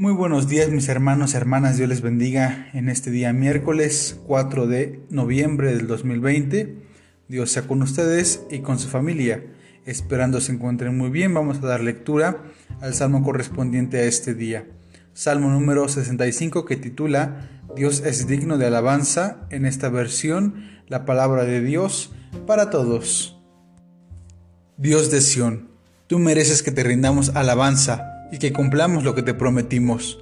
Muy buenos días mis hermanos hermanas, Dios les bendiga en este día miércoles 4 de noviembre del 2020. Dios sea con ustedes y con su familia. Esperando se encuentren muy bien, vamos a dar lectura al salmo correspondiente a este día. Salmo número 65 que titula Dios es digno de alabanza, en esta versión la palabra de Dios para todos. Dios de Sión, tú mereces que te rindamos alabanza y que cumplamos lo que te prometimos.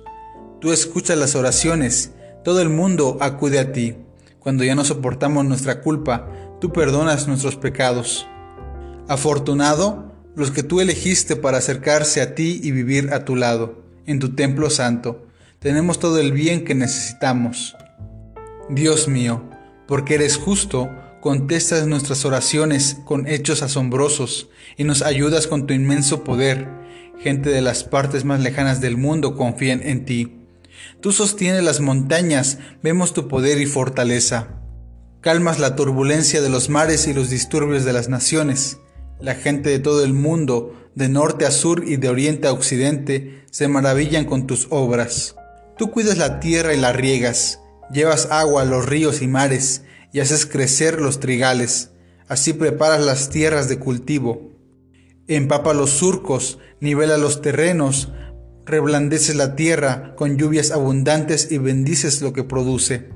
Tú escuchas las oraciones, todo el mundo acude a ti. Cuando ya no soportamos nuestra culpa, tú perdonas nuestros pecados. Afortunado los que tú elegiste para acercarse a ti y vivir a tu lado, en tu templo santo. Tenemos todo el bien que necesitamos. Dios mío, porque eres justo, contestas nuestras oraciones con hechos asombrosos y nos ayudas con tu inmenso poder Gente de las partes más lejanas del mundo confían en ti. Tú sostienes las montañas, vemos tu poder y fortaleza. Calmas la turbulencia de los mares y los disturbios de las naciones. La gente de todo el mundo, de norte a sur y de oriente a occidente, se maravillan con tus obras. Tú cuidas la tierra y la riegas, llevas agua a los ríos y mares, y haces crecer los trigales. Así preparas las tierras de cultivo empapa los surcos, nivela los terrenos, reblandeces la tierra con lluvias abundantes y bendices lo que produce.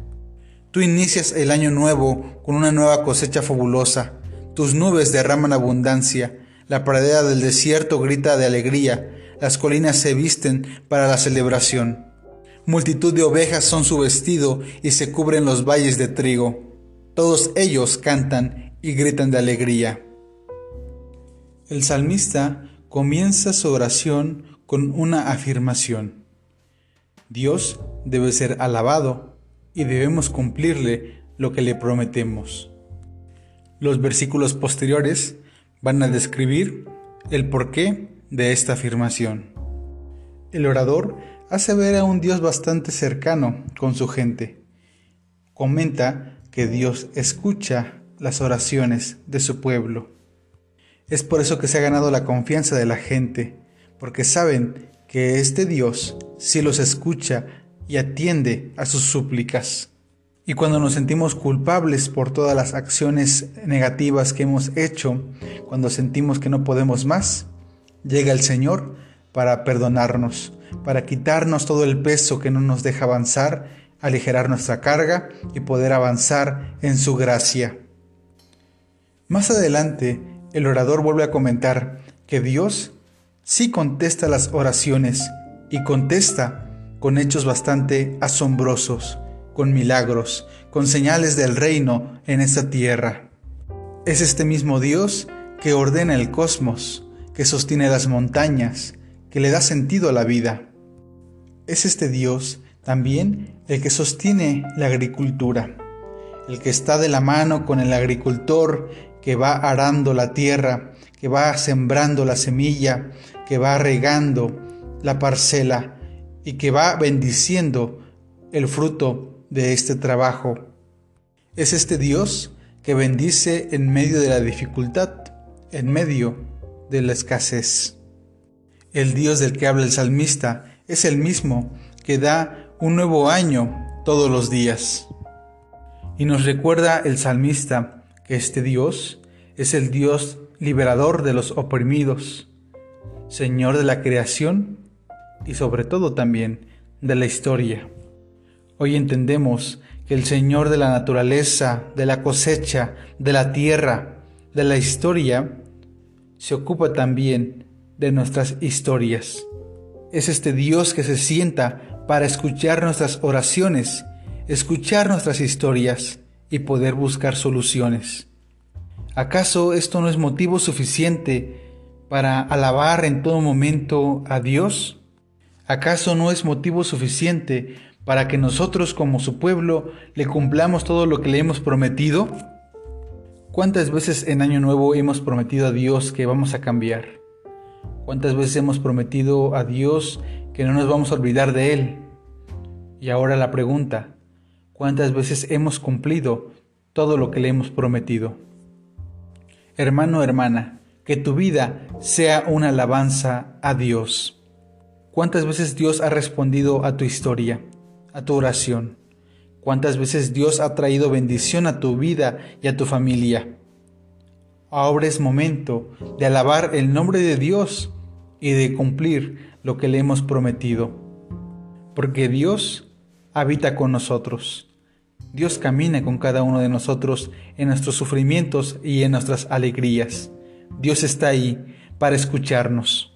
Tú inicias el año nuevo con una nueva cosecha fabulosa. Tus nubes derraman abundancia, la pradera del desierto grita de alegría, las colinas se visten para la celebración. Multitud de ovejas son su vestido y se cubren los valles de trigo. Todos ellos cantan y gritan de alegría. El salmista comienza su oración con una afirmación. Dios debe ser alabado y debemos cumplirle lo que le prometemos. Los versículos posteriores van a describir el porqué de esta afirmación. El orador hace ver a un Dios bastante cercano con su gente. Comenta que Dios escucha las oraciones de su pueblo es por eso que se ha ganado la confianza de la gente, porque saben que este Dios sí los escucha y atiende a sus súplicas. Y cuando nos sentimos culpables por todas las acciones negativas que hemos hecho, cuando sentimos que no podemos más, llega el Señor para perdonarnos, para quitarnos todo el peso que no nos deja avanzar, aligerar nuestra carga y poder avanzar en su gracia. Más adelante, el orador vuelve a comentar que Dios sí contesta las oraciones y contesta con hechos bastante asombrosos, con milagros, con señales del reino en esta tierra. Es este mismo Dios que ordena el cosmos, que sostiene las montañas, que le da sentido a la vida. Es este Dios también el que sostiene la agricultura, el que está de la mano con el agricultor que va arando la tierra, que va sembrando la semilla, que va regando la parcela y que va bendiciendo el fruto de este trabajo. Es este Dios que bendice en medio de la dificultad, en medio de la escasez. El Dios del que habla el salmista es el mismo que da un nuevo año todos los días. Y nos recuerda el salmista que este Dios es el Dios liberador de los oprimidos, Señor de la creación y sobre todo también de la historia. Hoy entendemos que el Señor de la naturaleza, de la cosecha, de la tierra, de la historia, se ocupa también de nuestras historias. Es este Dios que se sienta para escuchar nuestras oraciones, escuchar nuestras historias y poder buscar soluciones. ¿Acaso esto no es motivo suficiente para alabar en todo momento a Dios? ¿Acaso no es motivo suficiente para que nosotros como su pueblo le cumplamos todo lo que le hemos prometido? ¿Cuántas veces en Año Nuevo hemos prometido a Dios que vamos a cambiar? ¿Cuántas veces hemos prometido a Dios que no nos vamos a olvidar de Él? Y ahora la pregunta, cuántas veces hemos cumplido todo lo que le hemos prometido. Hermano, hermana, que tu vida sea una alabanza a Dios. ¿Cuántas veces Dios ha respondido a tu historia, a tu oración? ¿Cuántas veces Dios ha traído bendición a tu vida y a tu familia? Ahora es momento de alabar el nombre de Dios y de cumplir lo que le hemos prometido. Porque Dios habita con nosotros. Dios camina con cada uno de nosotros en nuestros sufrimientos y en nuestras alegrías. Dios está ahí para escucharnos.